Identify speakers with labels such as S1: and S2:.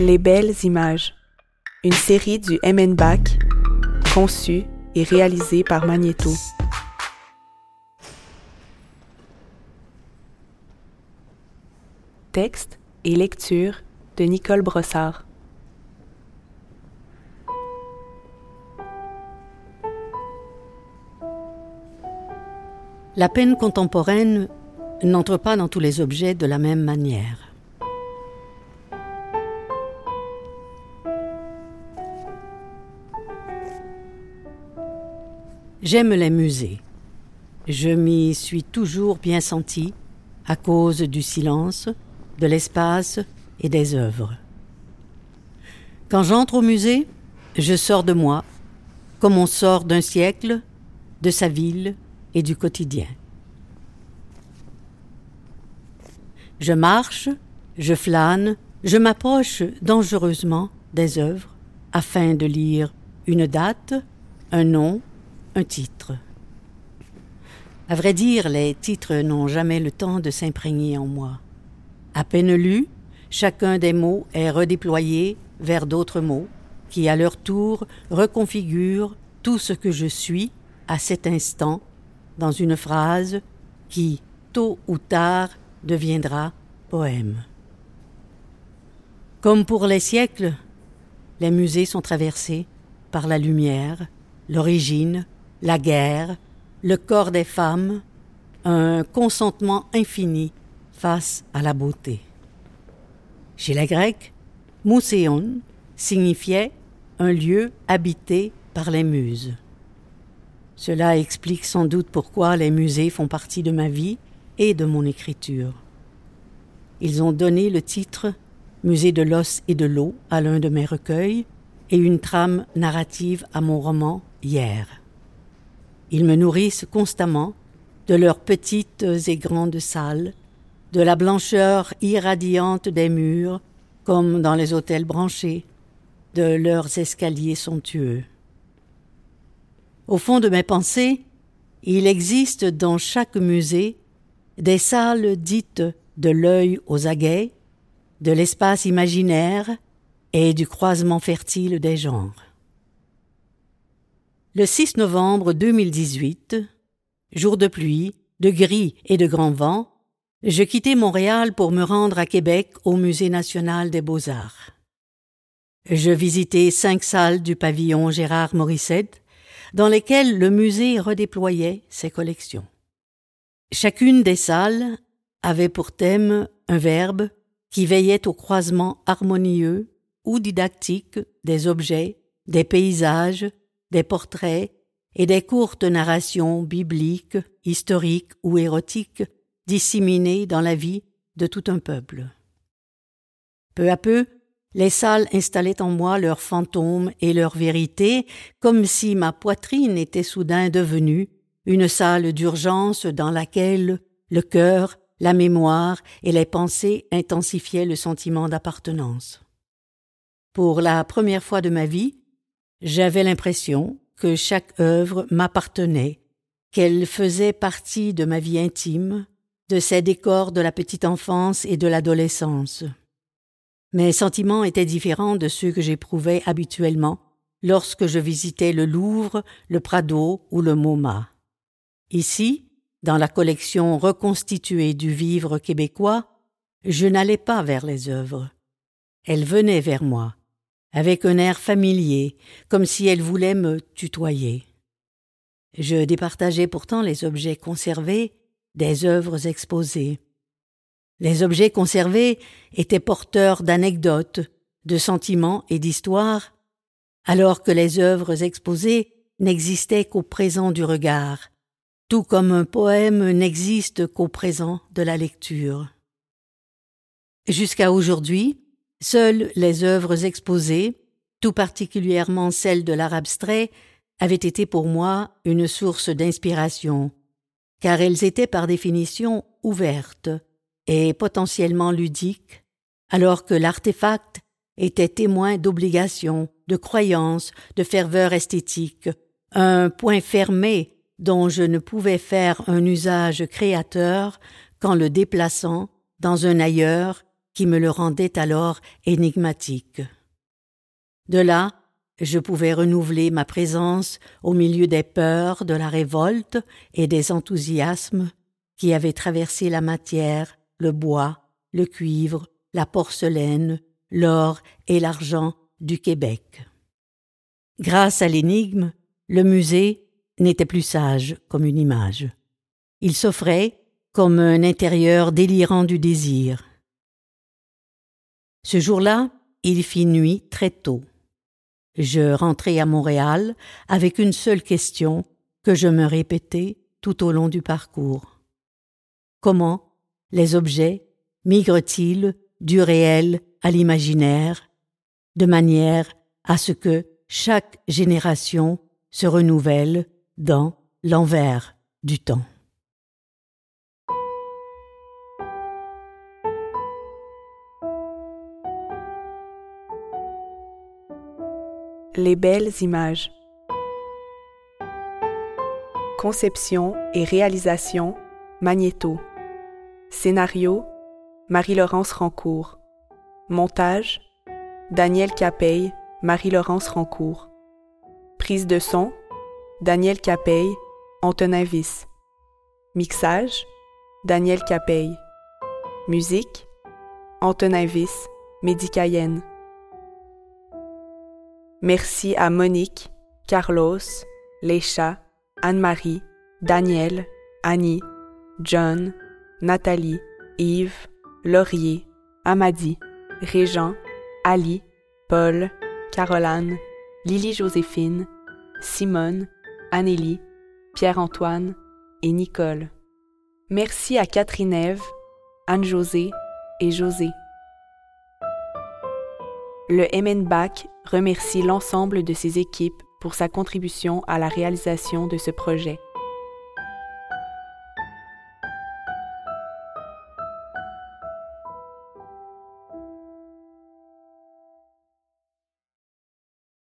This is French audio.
S1: Les belles images. Une série du MN Bac, conçue et réalisée par Magneto. Texte et lecture de Nicole Brossard.
S2: La peine contemporaine n'entre pas dans tous les objets de la même manière. J'aime les musées. Je m'y suis toujours bien senti à cause du silence, de l'espace et des œuvres. Quand j'entre au musée, je sors de moi, comme on sort d'un siècle, de sa ville et du quotidien. Je marche, je flâne, je m'approche dangereusement des œuvres afin de lire une date, un nom, un titre. À vrai dire, les titres n'ont jamais le temps de s'imprégner en moi. À peine lu, chacun des mots est redéployé vers d'autres mots qui, à leur tour, reconfigurent tout ce que je suis à cet instant dans une phrase qui, tôt ou tard, deviendra poème. Comme pour les siècles, les musées sont traversés par la lumière, l'origine, la guerre, le corps des femmes, un consentement infini face à la beauté. Chez les Grecs, mousséon signifiait un lieu habité par les muses. Cela explique sans doute pourquoi les musées font partie de ma vie et de mon écriture. Ils ont donné le titre Musée de l'os et de l'eau à l'un de mes recueils et une trame narrative à mon roman Hier. Ils me nourrissent constamment de leurs petites et grandes salles, de la blancheur irradiante des murs, comme dans les hôtels branchés, de leurs escaliers somptueux. Au fond de mes pensées, il existe dans chaque musée des salles dites de l'œil aux aguets, de l'espace imaginaire et du croisement fertile des genres. Le 6 novembre 2018, jour de pluie, de gris et de grand vent, je quittais Montréal pour me rendre à Québec au Musée national des beaux-arts. Je visitais cinq salles du pavillon Gérard Morissette, dans lesquelles le musée redéployait ses collections. Chacune des salles avait pour thème un verbe qui veillait au croisement harmonieux ou didactique des objets, des paysages, des portraits et des courtes narrations bibliques, historiques ou érotiques disséminées dans la vie de tout un peuple. Peu à peu, les salles installaient en moi leurs fantômes et leur vérité, comme si ma poitrine était soudain devenue une salle d'urgence dans laquelle le cœur, la mémoire et les pensées intensifiaient le sentiment d'appartenance. Pour la première fois de ma vie, j'avais l'impression que chaque œuvre m'appartenait, qu'elle faisait partie de ma vie intime, de ces décors de la petite enfance et de l'adolescence. Mes sentiments étaient différents de ceux que j'éprouvais habituellement lorsque je visitais le Louvre, le Prado ou le MoMA. Ici, dans la collection reconstituée du vivre québécois, je n'allais pas vers les œuvres. Elles venaient vers moi, avec un air familier, comme si elle voulait me tutoyer. Je départageais pourtant les objets conservés des œuvres exposées. Les objets conservés étaient porteurs d'anecdotes, de sentiments et d'histoires, alors que les œuvres exposées n'existaient qu'au présent du regard, tout comme un poème n'existe qu'au présent de la lecture. Jusqu'à aujourd'hui, Seules les œuvres exposées, tout particulièrement celles de l'art abstrait, avaient été pour moi une source d'inspiration, car elles étaient par définition ouvertes et potentiellement ludiques, alors que l'artefact était témoin d'obligations, de croyances, de ferveur esthétique, un point fermé dont je ne pouvais faire un usage créateur qu'en le déplaçant dans un ailleurs qui me le rendait alors énigmatique. De là, je pouvais renouveler ma présence au milieu des peurs, de la révolte et des enthousiasmes qui avaient traversé la matière, le bois, le cuivre, la porcelaine, l'or et l'argent du Québec. Grâce à l'énigme, le musée n'était plus sage comme une image. Il s'offrait comme un intérieur délirant du désir. Ce jour-là, il fit nuit très tôt. Je rentrai à Montréal avec une seule question que je me répétais tout au long du parcours. Comment les objets migrent-ils du réel à l'imaginaire, de manière à ce que chaque génération se renouvelle dans l'envers du temps?
S1: Les belles images. Conception et réalisation Magnéto. Scénario Marie-Laurence Rancourt. Montage Daniel Capeille, Marie-Laurence Rancourt. Prise de son Daniel Capeille, Antonin Viss. Mixage Daniel Capeille. Musique Antonin Viss, Médicayenne. Merci à Monique, Carlos, Leisha, Anne-Marie, Daniel, Annie, John, Nathalie, Yves, Laurier, Amadi, Régent, Ali, Paul, Caroline, Lily-Joséphine, Simone, Anélie, Pierre-Antoine et Nicole. Merci à Catherine Ève, Anne-Josée et José. Le MNBAC remercie l'ensemble de ses équipes pour sa contribution à la réalisation de ce projet.